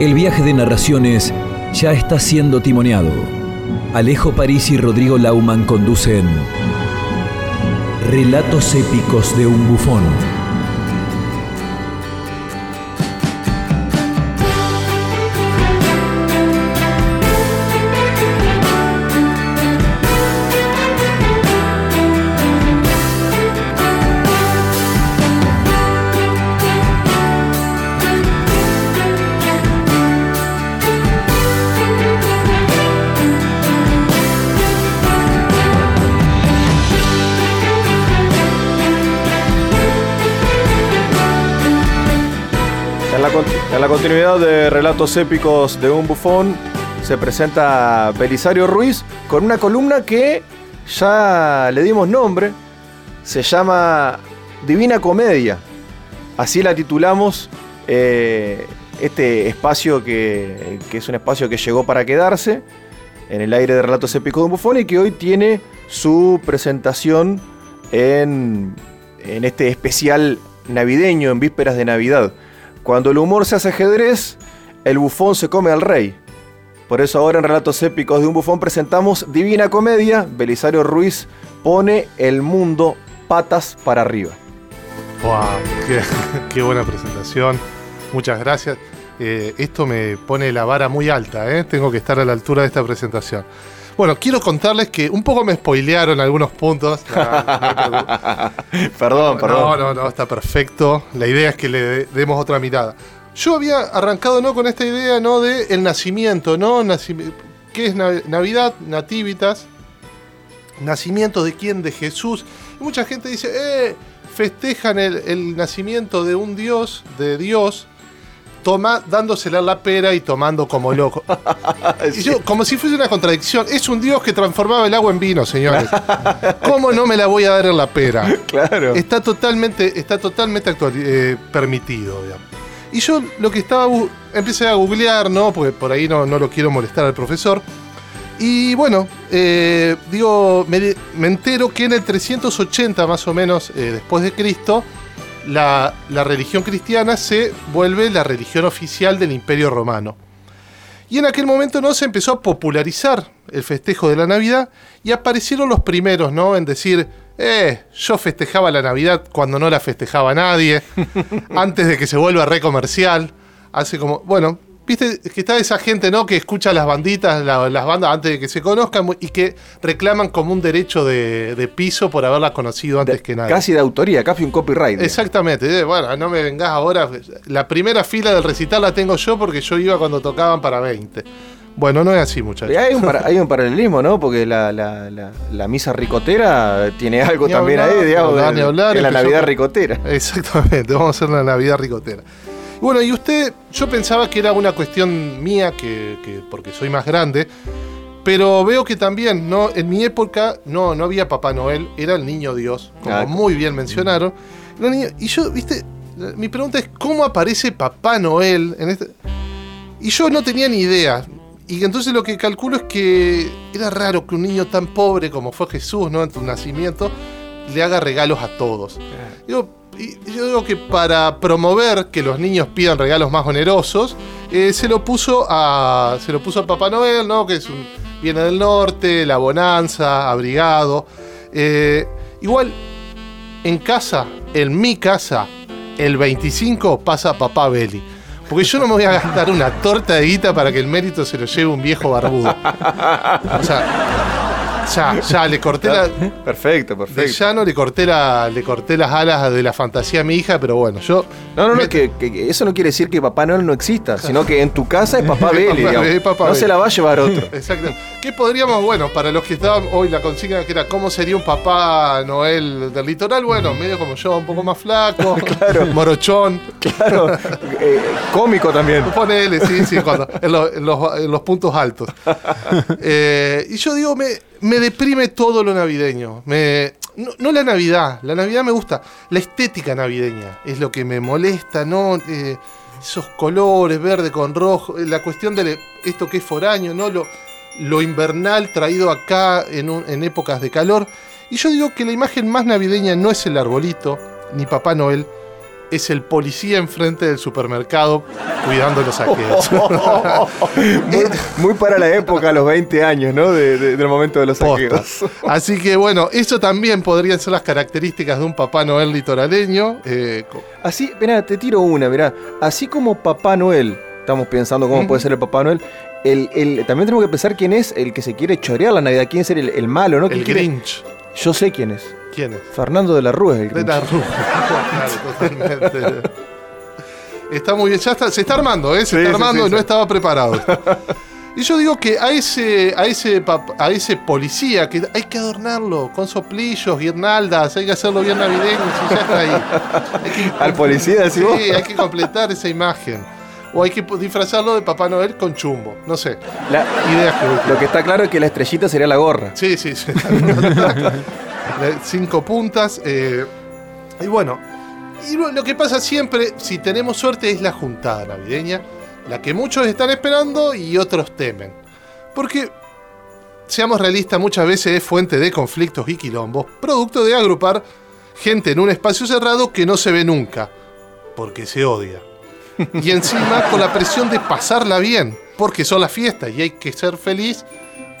El viaje de narraciones ya está siendo timoneado. Alejo París y Rodrigo Lauman conducen Relatos épicos de un bufón. La continuidad de relatos épicos de un bufón, se presenta Belisario Ruiz con una columna que ya le dimos nombre. Se llama Divina Comedia. Así la titulamos eh, este espacio que, es un espacio que llegó para quedarse en el aire de relatos épicos de un bufón y que hoy tiene su presentación en, en este especial navideño, en vísperas de Navidad. Cuando el humor se hace ajedrez, el bufón se come al rey. Por eso ahora en Relatos Épicos de un Bufón presentamos Divina Comedia. Belisario Ruiz pone el mundo patas para arriba. ¡Wow! Qué, buena presentación. Muchas gracias. Eh, esto me pone la vara muy alta, ¿eh? Tengo que estar a la altura de esta presentación. Bueno, quiero contarles que un poco me spoilearon algunos puntos. No, perdón, perdón. No, no, no, está perfecto. La idea es que le de- demos otra mirada. Yo había arrancado ¿no? con esta idea ¿no? de el nacimiento, ¿no? ¿Qué es Nav- Navidad? Nativitas. ¿Nacimiento de quién? De Jesús. Y mucha gente dice, eh, festejan el, el nacimiento de un Dios, de Dios, toma, dándosela la pera y tomando como loco. Y yo, como si fuese una contradicción, es un Dios que transformaba el agua en vino, señores. ¿Cómo no me la voy a dar en la pera? Claro. Está totalmente, está totalmente actual- eh, permitido, digamos. Y yo lo que estaba, empecé a googlear, ¿no? Porque por ahí no, no lo quiero molestar al profesor. Y bueno, eh, digo, me entero que en el 380 más o menos eh, después de Cristo, la, religión cristiana se vuelve la religión oficial del Imperio Romano. Y en aquel momento no se empezó a popularizar el festejo de la Navidad y aparecieron los primeros, ¿no? En decir, eh, yo festejaba la Navidad cuando no la festejaba nadie, antes de que se vuelva re comercial. Hace como, bueno, viste que está esa gente, ¿no? Que escucha las banditas, la- las bandas antes de que se conozcan y que reclaman como un derecho de, de piso por haberlas conocido antes De- que nadie. Casi de autoría, casi un copyright. Exactamente, eh, bueno, no me vengas ahora. La primera fila del recital la tengo yo porque yo iba cuando tocaban para 20. Bueno, no es así, muchachos. Hay un, para- hay un paralelismo, ¿no? Porque la, la- la- la misa ricotera tiene algo Ni también hablar, ahí, digamos, ni hablar, de- de la Navidad ricotera. Exactamente, vamos a hacer una Navidad ricotera. Y Bueno, y usted, yo pensaba que era una cuestión mía, que, que- porque soy más grande, pero veo que también, ¿no? En mi época no, no había Papá Noel, era el niño Dios, como Ah. muy bien mencionaron. Era niño- y yo, viste, mi pregunta es, ¿cómo aparece Papá Noel en este? Y yo no tenía ni idea. Y entonces lo que calculo es que era raro que un niño tan pobre como fue Jesús, ¿no? En tu nacimiento, le haga regalos a todos. Digo, y yo digo que para promover que los niños pidan regalos más onerosos, eh, se lo puso a. Se lo puso a Papá Noel, ¿no? Que es un, viene del norte, la bonanza, abrigado. Eh, igual, en casa, en mi casa, el 25 pasa Papá Beli. Porque yo no me voy a gastar una torta de guita para que el mérito se lo lleve un viejo barbudo. O sea, ya, ya le corté la. Perfecto, De perfecto. llano le corté, la, le corté las alas de la fantasía a mi hija, pero bueno, yo. No, no, no, que, eso no quiere decir que Papá Noel no exista, sino que en tu casa es Papá Beli, no se la va a llevar otro. Exacto. ¿Qué podríamos, bueno, para los que estaban hoy la consigna que era cómo sería un papá Noel del litoral? Bueno, medio como yo, un poco más flaco, morochón. Claro, eh, cómico también. Ponele, sí, sí, cuando- en, los, en los- en los puntos altos. Eh, y yo digo, me, me deprime todo lo navideño. No, la Navidad, la Navidad me gusta. La estética navideña es lo que me molesta, ¿no? Eh, esos colores, verde con rojo, eh, la cuestión de esto que es foraño, ¿no? Lo, lo invernal traído acá en, un- en épocas de calor. Y yo digo que la imagen más navideña no es el arbolito, ni Papá Noel, es el policía enfrente del supermercado cuidando los saqueos. muy, muy para la época, los 20 años, ¿no? De- de- del momento de los Posta. saqueos. Así que bueno, eso también podrían ser las características de un Papá Noel litoraleño. eh, Así, mira, te tiro una, mirá. Así como Papá Noel, estamos pensando cómo puede ser el Papá Noel, el, el- también tenemos que pensar quién es el que se quiere chorear la Navidad, quién es el, el malo, ¿no? el ¿Quién quiere- Grinch. Yo sé quién es. ¿Quién es? Fernando de la Rúa es el De la Rúa. Claro, totalmente. Está muy bien, ya está, se está armando, ¿eh? Se Sí, está sí, armando sí, y no sí. estaba preparado. Y yo digo que a ese, a ese, a ese policía que hay que adornarlo con soplillos, guirnaldas, hay que hacerlo bien navideño, si ya está ahí. Que- Al policía, decís Sí, vos. hay que completar esa imagen. O hay que disfrazarlo de Papá Noel con chumbo. No sé. La- Ideas que lo que está claro es que la estrellita sería la gorra. Sí, sí, sí. Cinco puntas. eh, y bueno, y lo que pasa siempre, si tenemos suerte, es la juntada navideña, la que muchos están esperando y otros temen. Porque, seamos realistas, muchas veces es fuente de conflictos y quilombos, producto de agrupar gente en un espacio cerrado que no se ve nunca, porque se odia. Y encima con la presión de pasarla bien, porque son las fiestas y hay que ser feliz,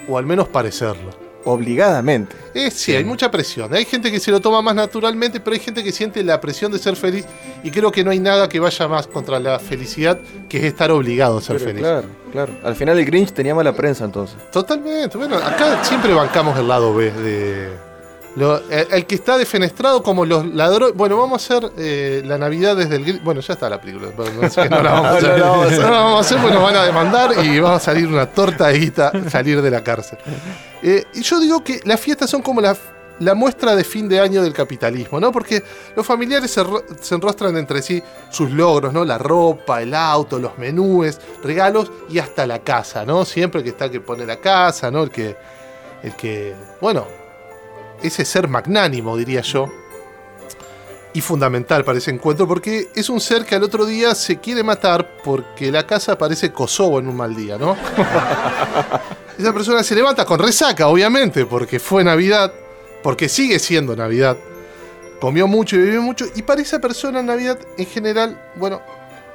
o al menos parecerlo. Obligadamente. Eh, sí, hay mucha presión. Hay gente que se lo toma más naturalmente, pero hay gente que siente la presión de ser feliz. Y creo que no hay nada que vaya más contra la felicidad que es estar obligado a ser Pero feliz. claro, claro. Al final el Grinch tenía mala prensa entonces. Totalmente. Bueno, acá siempre bancamos el lado B de. Lo- el, el que está defenestrado como los ladrones. Bueno, vamos a hacer eh, la Navidad desde el. Bueno, ya está la película. No, sé que no la vamos a hacer. No la vamos a hacer. No la vamos a hacer porque nos van a demandar y va a salir una torta de guita salir de la cárcel. Eh, y yo digo que las fiestas son como la, la muestra de fin de año del capitalismo, ¿no? Porque los familiares se enrostran entre sí sus logros, ¿no? La ropa, el auto, los menúes, regalos y hasta la casa, ¿no? Siempre que está el que pone la casa, ¿no? El que, el que, bueno, ese ser magnánimo, diría yo. Y fundamental para ese encuentro, porque es un ser que al otro día se quiere matar porque la casa parece Kosovo en un mal día, ¿no? Esa persona se levanta con resaca, obviamente, porque fue Navidad, porque sigue siendo Navidad. Comió mucho y bebió mucho, y para esa persona Navidad, en general, bueno,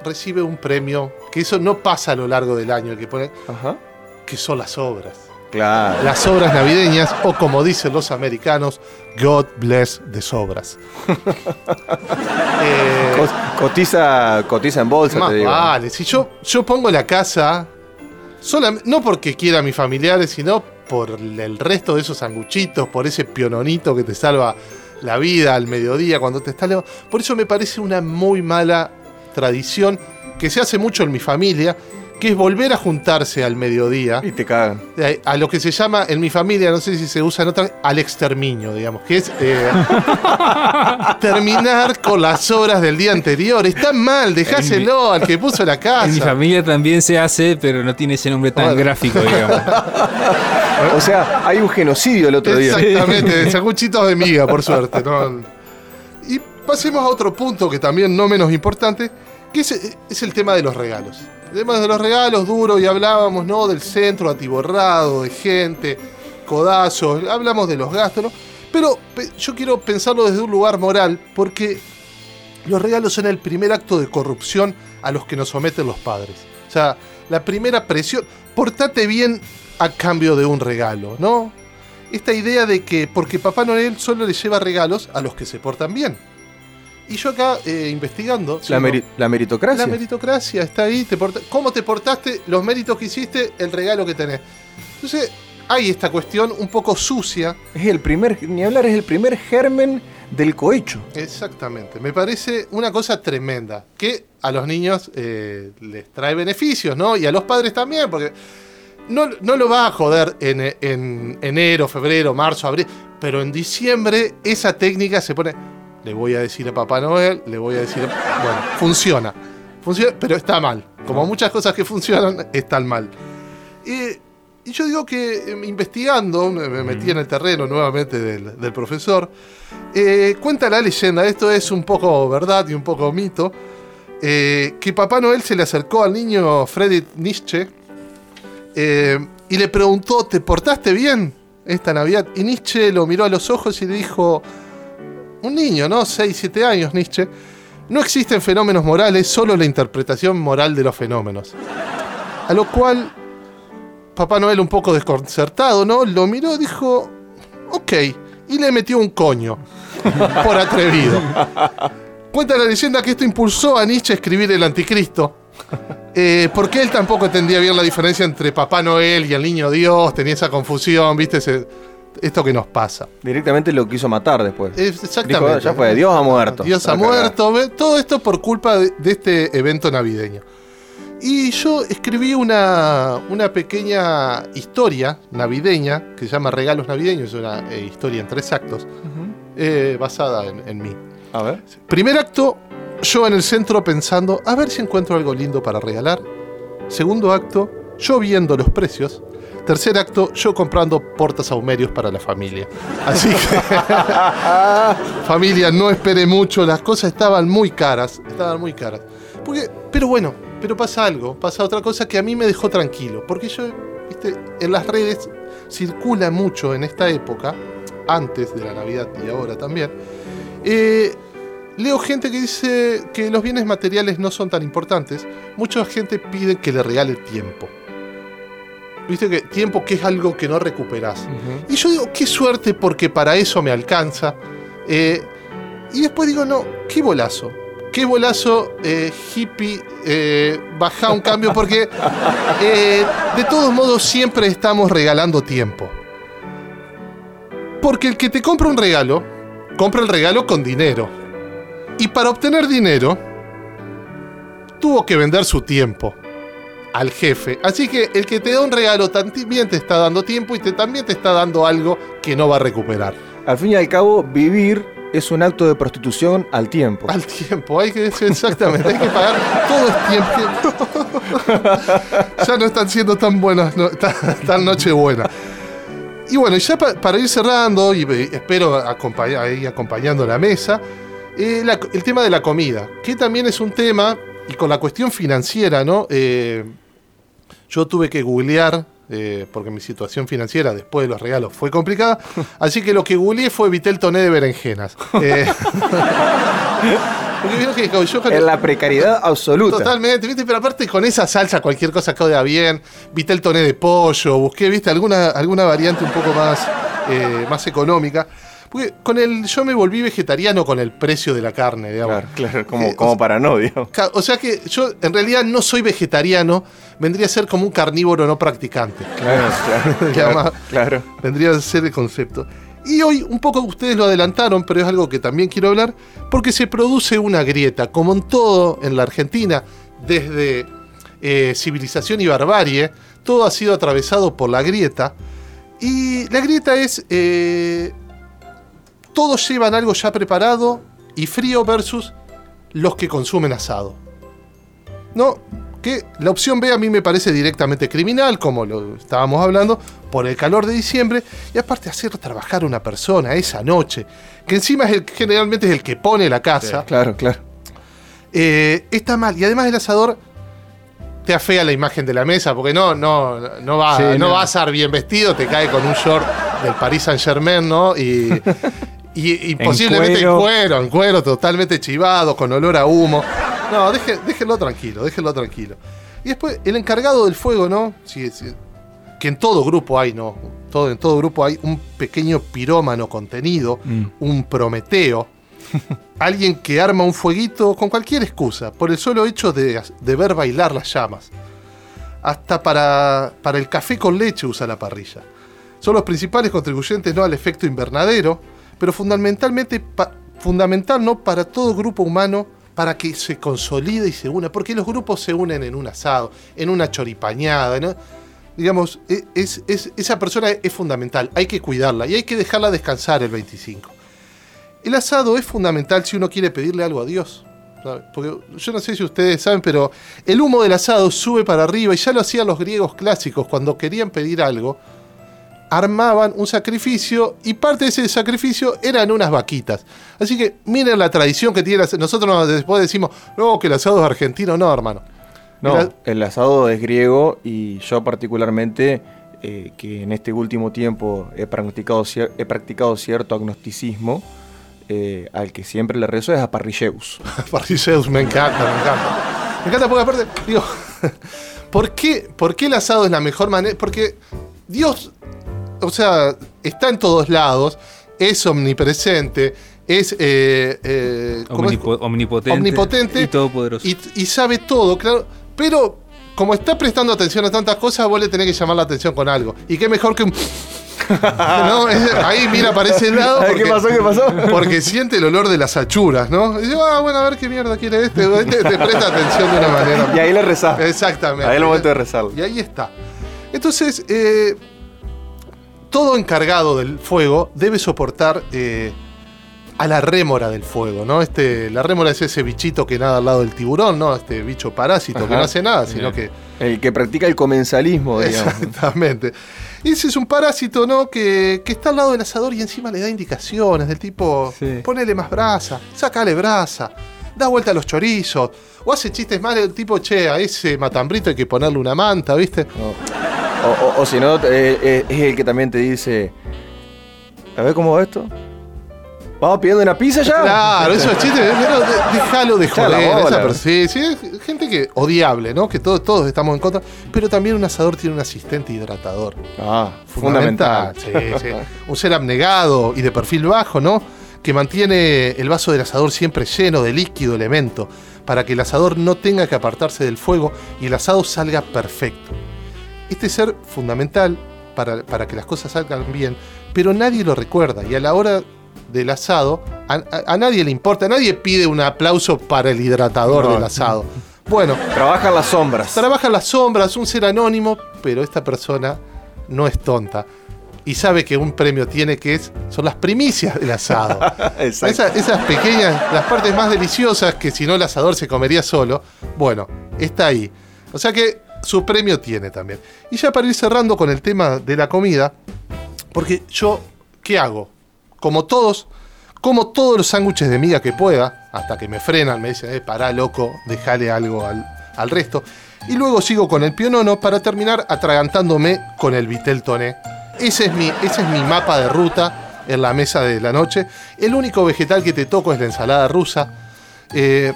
recibe un premio, que eso no pasa a lo largo del año, el que pone, Ajá. que son las obras. Claro. Las obras navideñas, o como dicen los americanos, God bless the sobras. Eh, Co- Cotiza, cotiza en bolsa, más te digo. vale, si yo, yo pongo la casa, solam- no porque quiera a mis familiares, sino por el resto de esos sanguchitos, por ese piononito que te salva la vida al mediodía cuando te estás leva- Por eso me parece una muy mala tradición que se hace mucho en mi familia, que es volver a juntarse al mediodía. Y te cagan. Eh, a lo que se llama en mi familia, no sé si se usa en otra, al exterminio, digamos, que es eh, terminar con las obras del día anterior. Está mal, dejáselo al que puso la En mi casa. familia también se hace, pero no tiene ese nombre tan Bueno. gráfico, digamos. O sea, hay un genocidio el otro día. Exactamente, sanguchitos de miga, por suerte. ¿no? Y pasemos a otro punto que también no menos importante, que es, el tema de los regalos. El tema de los regalos duro y hablábamos ¿no? del centro atiborrado de gente, codazos, hablamos de los gastos. Pero pe- yo quiero pensarlo desde un lugar moral, porque los regalos son el primer acto de corrupción a los que nos someten los padres. O sea, la primera presión, portate bien a cambio de un regalo, ¿no? Esta idea de que porque Papá Noel solo le lleva regalos a los que se portan bien. Y yo acá, eh, investigando... La, sigo- meri- la meritocracia. la meritocracia está ahí. Te ¿Cómo te portaste? Los méritos que hiciste, el regalo que tenés. Entonces, hay esta cuestión un poco sucia. es el primer, ni hablar, es el primer germen del cohecho. Exactamente. Me parece una cosa tremenda. Que a los niños eh, les trae beneficios, ¿no? Y a los padres también, porque no, no lo va a joder en, en enero, febrero, marzo, abril. Pero en diciembre esa técnica se pone. Le voy a decir a Papá Noel, le voy a decir. a- Bueno, funciona. Funciona, pero está mal. Como muchas cosas que funcionan, están mal. Y, y yo digo que eh, investigando, me me metí en el terreno nuevamente del, del profesor, eh, cuenta la leyenda, esto es un poco verdad y un poco mito, eh, que Papá Noel se le acercó al niño Friedrich Nietzsche eh, y le preguntó, ¿te portaste bien esta Navidad? Y Nietzsche lo miró a los ojos y le dijo, un niño, ¿no? 6, 7 años Nietzsche, no existen fenómenos morales, solo la interpretación moral de los fenómenos. A lo cual Papá Noel un poco desconcertado, ¿no? Lo miró, dijo, ok, y le metió un coño por atrevido. Cuenta la leyenda que esto impulsó a Nietzsche a escribir El Anticristo. eh, porque él tampoco entendía bien la diferencia entre Papá Noel y el Niño Dios, tenía esa confusión, ¿viste? Ese- esto que nos pasa. Directamente lo quiso matar después. Es- exactamente. Dijo, ya fue, Dios ha muerto. Dios ha muerto. Todo esto por culpa de, de este evento navideño. Y yo escribí una, una pequeña historia navideña que se llama Regalos Navideños, es una eh, historia en tres actos, eh, basada en, en mí. A ver. Primer acto, yo en el centro pensando, a ver si encuentro algo lindo para regalar. Segundo acto, yo viendo los precios. Tercer acto, yo comprando portasahumerios para la familia. Así que, familia, no espere mucho, las cosas estaban muy caras, estaban muy caras. Pero bueno, pero pasa algo, pasa otra cosa que a mí me dejó tranquilo, porque yo, viste, en las redes circula mucho en esta época, antes de la Navidad y ahora también, eh, leo gente que dice que los bienes materiales no son tan importantes. Mucha gente pide que le regale tiempo. Viste que tiempo que es algo que no recuperás. Y yo digo, qué suerte porque para eso me alcanza. Eh, y después digo, no, qué bolazo. Qué bolazo, eh, hippie, eh, baja un cambio porque eh, de todos modos siempre estamos regalando tiempo. Porque el que te compra un regalo, compra el regalo con dinero. Y para obtener dinero, tuvo que vender su tiempo al jefe. Así que el que te da un regalo también te está dando tiempo y te, también te está dando algo que no va a recuperar. Al fin y al cabo, vivir es un acto de prostitución al tiempo. Al tiempo, hay que decir exactamente, hay que pagar todo el tiempo. ya no están siendo tan buenas, no, tan, tan nochebuena. Y bueno, ya pa- para ir cerrando, y espero acompañar, ir acompañando la mesa, eh, la- el tema de la comida, que también es un tema, y con la cuestión financiera, ¿no? Eh, yo tuve que googlear, eh, porque mi situación financiera después de los regalos fue complicada, así que lo que googleé fue Vitel Toné de berenjenas. Eh, porque que yo En la precariedad absoluta. Totalmente, ¿viste? Pero aparte con esa salsa cualquier cosa queda bien. Viste el toné de pollo, busqué, ¿viste? Alguna, alguna variante un poco más, eh, más económica. Porque con el, yo me volví vegetariano con el precio de la carne, digamos. Claro, claro, como, Eh, como o- para no, digamos. O sea que yo en realidad no soy vegetariano, vendría a ser como un carnívoro no practicante. Claro, claro. Claro. Vendría a ser el concepto. Y hoy un poco ustedes lo adelantaron, pero es algo que también quiero hablar, porque se produce una grieta, como en todo en la Argentina, desde eh, civilización y barbarie, todo ha sido atravesado por la grieta. Y la grieta es, eh, todos llevan algo ya preparado y frío versus los que consumen asado. ¿no? Que la opción B a mí me parece directamente criminal, como lo estábamos hablando, por el calor de diciembre, y aparte hacer trabajar a una persona esa noche, que encima es el, generalmente es el que pone la casa, Claro, claro. eh, está mal. Y además el asador te afea la imagen de la mesa, porque no, no, no, va, Sí, no, no. va a estar bien vestido, te cae con un short del Paris Saint Germain, ¿no? Y, y, y posiblemente en cuero. cuero, en cuero, totalmente chivado, con olor a humo. No, deje- déjenlo tranquilo, déjenlo tranquilo. Y después, el encargado del fuego, ¿no? Sí, sí, que en todo grupo hay, ¿no? Todo, en todo grupo hay un pequeño pirómano contenido, Mm. un prometeo, alguien que arma un fueguito con cualquier excusa, por el solo hecho de, de ver bailar las llamas. Hasta para, para el café con leche usa la parrilla. Son los principales contribuyentes no al efecto invernadero, pero fundamentalmente fundamental no para todo grupo humano para que se consolide y se una, porque los grupos se unen en un asado, en una choripañada, digamos, e- es, es- esa persona es fundamental, hay que cuidarla y hay que dejarla descansar el 25. El asado es fundamental si uno quiere pedirle algo a Dios. Porque yo no sé si ustedes saben, pero el humo del asado sube para arriba y ya lo hacían los griegos clásicos cuando querían pedir algo. Armaban un sacrificio y parte de ese sacrificio eran unas vaquitas. Así que miren la tradición que tiene. la- Nosotros nos- después decimos, no, que el asado es argentino. No, hermano. No, El asado es griego y yo particularmente, eh, que en este último tiempo he practicado, cier- he practicado cierto agnosticismo, eh, al que siempre le rezo es a Parrilleus. Parrilleus, me encanta, me encanta. Me encanta porque aparte, digo, ¿por qué, ¿por qué el asado es la mejor manera? Porque Dios, o sea, está en todos lados, es omnipresente, es, eh, eh, omnipotente, Omnipotente y todopoderoso. y, y sabe todo, claro. Pero como está prestando atención a tantas cosas, vos le tenés que llamar la atención con algo. Y qué mejor que un. ¿no? Es- ahí mira para ese lado. Porque, ¿Qué pasó? ¿Qué pasó? porque siente el olor de las achuras, ¿no? Y dice, ah, bueno, a ver qué mierda quiere este. Este te presta atención de una manera. Y ahí le rezás. Exactamente. Ahí es el momento de rezarlo. Y ahí está. Entonces, eh, todo encargado del fuego debe soportar eh, a la rémora del fuego, ¿no? Este, la rémora es ese bichito que nada al lado del tiburón, ¿no? Este bicho parásito que no hace nada, sino Bien. que El que practica el comensalismo, digamos. Exactamente. Y ese es un parásito, ¿no? Que, que está al lado del asador y encima le da indicaciones del tipo, Sí. ponele más brasa, sacale brasa, da vuelta a los chorizos, o hace chistes más del tipo, che, a ese matambrito hay que ponerle una manta, ¿viste? No. O, o- o si no, eh, eh, es el que también te dice: A ver cómo va esto. ¿Vamos pidiendo una pizza ya? Claro, esos chistes, pero de- déjalo de joder. bola. esa sí, sí, es gente que odiable, ¿no? Que todos, todos estamos en contra. Pero también un asador tiene un asistente hidratador. Ah, fundamental. Sí, sí. Un ser abnegado y de perfil bajo, ¿no? Que mantiene el vaso del asador siempre lleno de líquido elemento para que el asador no tenga que apartarse del fuego y el asado salga perfecto. Este ser fundamental para, para que las cosas salgan bien, pero nadie lo recuerda y a la hora del asado a, a- a nadie le importa, nadie pide un aplauso para el hidratador No. del asado. Bueno, Trabaja las sombras. Trabaja las sombras, un ser anónimo, pero esta persona no es tonta. Y sabe que un premio tiene que es, son las primicias del asado. Exacto. Esa- esas pequeñas, las partes más deliciosas que si no el asador se comería solo. Bueno, está ahí. O sea que su premio tiene también. Y ya para ir cerrando con el tema de la comida, porque yo, ¿qué hago? Como todos, como todos los sándwiches de miga que pueda, hasta que me frenan, me dicen, eh, pará loco, dejale algo al, al resto. Y luego sigo con el pionono para terminar atragantándome con el vitel toné. Ese es mi, ese es mi mapa de ruta en la mesa de la noche. El único vegetal que te toco es la ensalada rusa. Eh,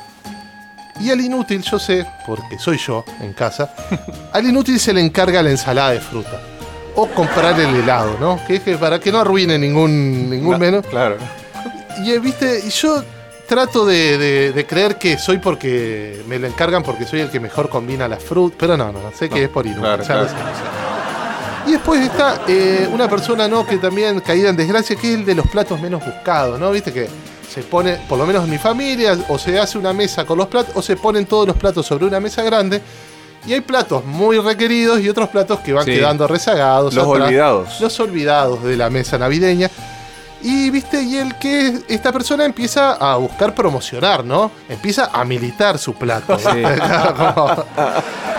y al inútil, yo sé, porque soy yo en casa, al inútil se le encarga la ensalada de fruta. O comprar el helado, ¿no? Que es que para que no arruine ningún, ningún No, menú. Claro. Y eh, viste, y yo trato de, de- de creer que soy porque me lo encargan porque soy el que mejor combina las frutas, pero no, no, no, sé que es por inútil. claro. Y después está eh, una persona no que también caída en desgracia, que es el de los platos menos buscados, ¿no? Viste que se pone, por lo menos en mi familia, o se hace una mesa con los platos, o se ponen todos los platos sobre una mesa grande. Y hay platos muy requeridos y otros platos que van Sí. quedando rezagados. Los atrás olvidados. los olvidados de la mesa navideña. Y viste, y el que esta persona empieza a buscar promocionar, ¿no? Empieza a militar su plato. Sí. Como-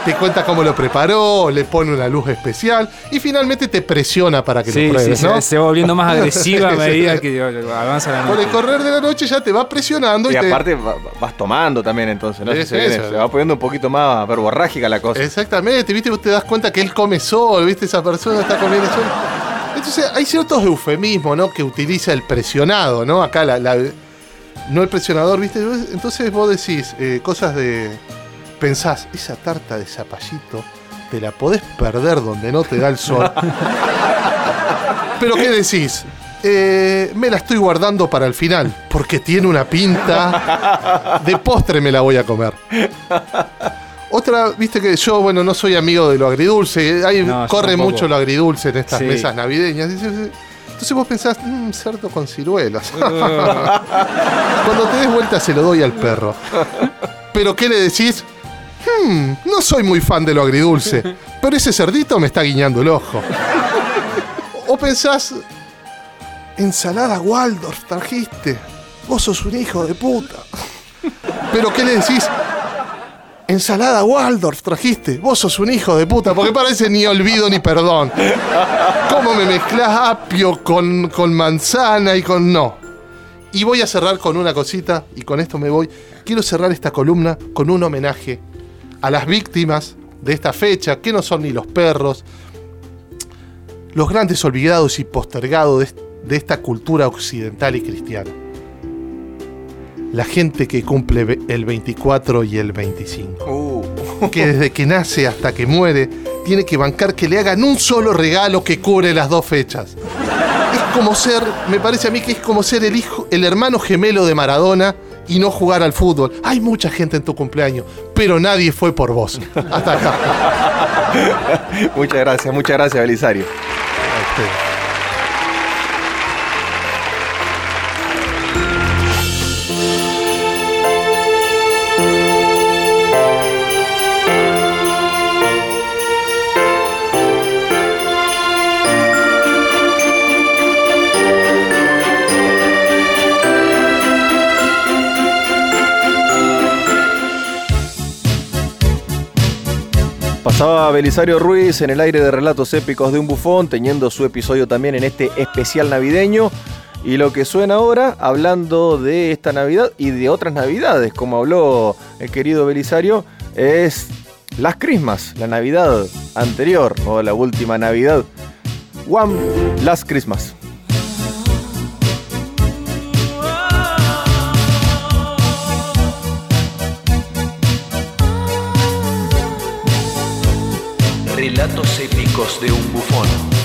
te cuenta cómo lo preparó, le pone una luz especial y finalmente te presiona para que Sí, lo pruebes, sí, ¿no? se, se va volviendo más agresiva a medida que avanza la Con el noche. correr de la noche ya te va presionando y, Y te- aparte va- va- vas tomando también entonces, ¿no? Se viene- va poniendo un poquito más verborrágica la cosa. Exactamente, viste, vos te das cuenta que él come solo, viste, esa persona está comiendo solo. Entonces, hay ciertos eufemismos, ¿no? Que utiliza el presionado, ¿no? Acá la, la- no el presionador, viste. Entonces vos decís eh, cosas de. Pensás, esa tarta de zapallito te la podés perder donde no te da el sol. Pero ¿qué decís? Eh, me la estoy guardando para el final, porque tiene una pinta. De postre me la voy a comer. Otra, viste que yo, bueno, no soy amigo de lo agridulce. Ahí No, corre mucho lo agridulce en estas Sí. mesas navideñas. Entonces vos pensás, mmm, cerdo con ciruelas. Cuando te des vuelta se lo doy al perro. Pero ¿qué le decís? Hmm, no soy muy fan de lo agridulce, pero ese cerdito me está guiñando el ojo. O pensás, ensalada Waldorf trajiste. Vos sos un hijo de puta. Pero ¿qué le decís? Ensalada Waldorf trajiste. Vos sos un hijo de puta, porque parece ni olvido ni perdón. ¿Cómo me mezclas apio con, con manzana y con no? Y voy a cerrar con una cosita, y con esto me voy. Quiero cerrar esta columna con un homenaje a las víctimas de esta fecha, que no son ni los perros, los grandes olvidados y postergados de, de esta cultura occidental y cristiana. La gente que cumple el 24 y el 25. Uh, Que desde que nace hasta que muere, tiene que bancar que le hagan un solo regalo que cubre las dos fechas. Es como ser, me parece a mí que es como ser el hijo, el hermano gemelo de Maradona y no jugar al fútbol. Hay mucha gente en tu cumpleaños, pero nadie fue por vos. Hasta acá. muchas gracias, muchas gracias, Belisario. A. Pasaba Belisario Ruiz en el aire de relatos épicos de un bufón, teniendo su episodio también en este especial navideño. Y lo que suena ahora, hablando de esta Navidad y de otras Navidades, como habló el querido Belisario, es las Christmas, la Navidad anterior o la última Navidad. One Last Christmas. Relatos épicos de un bufón. La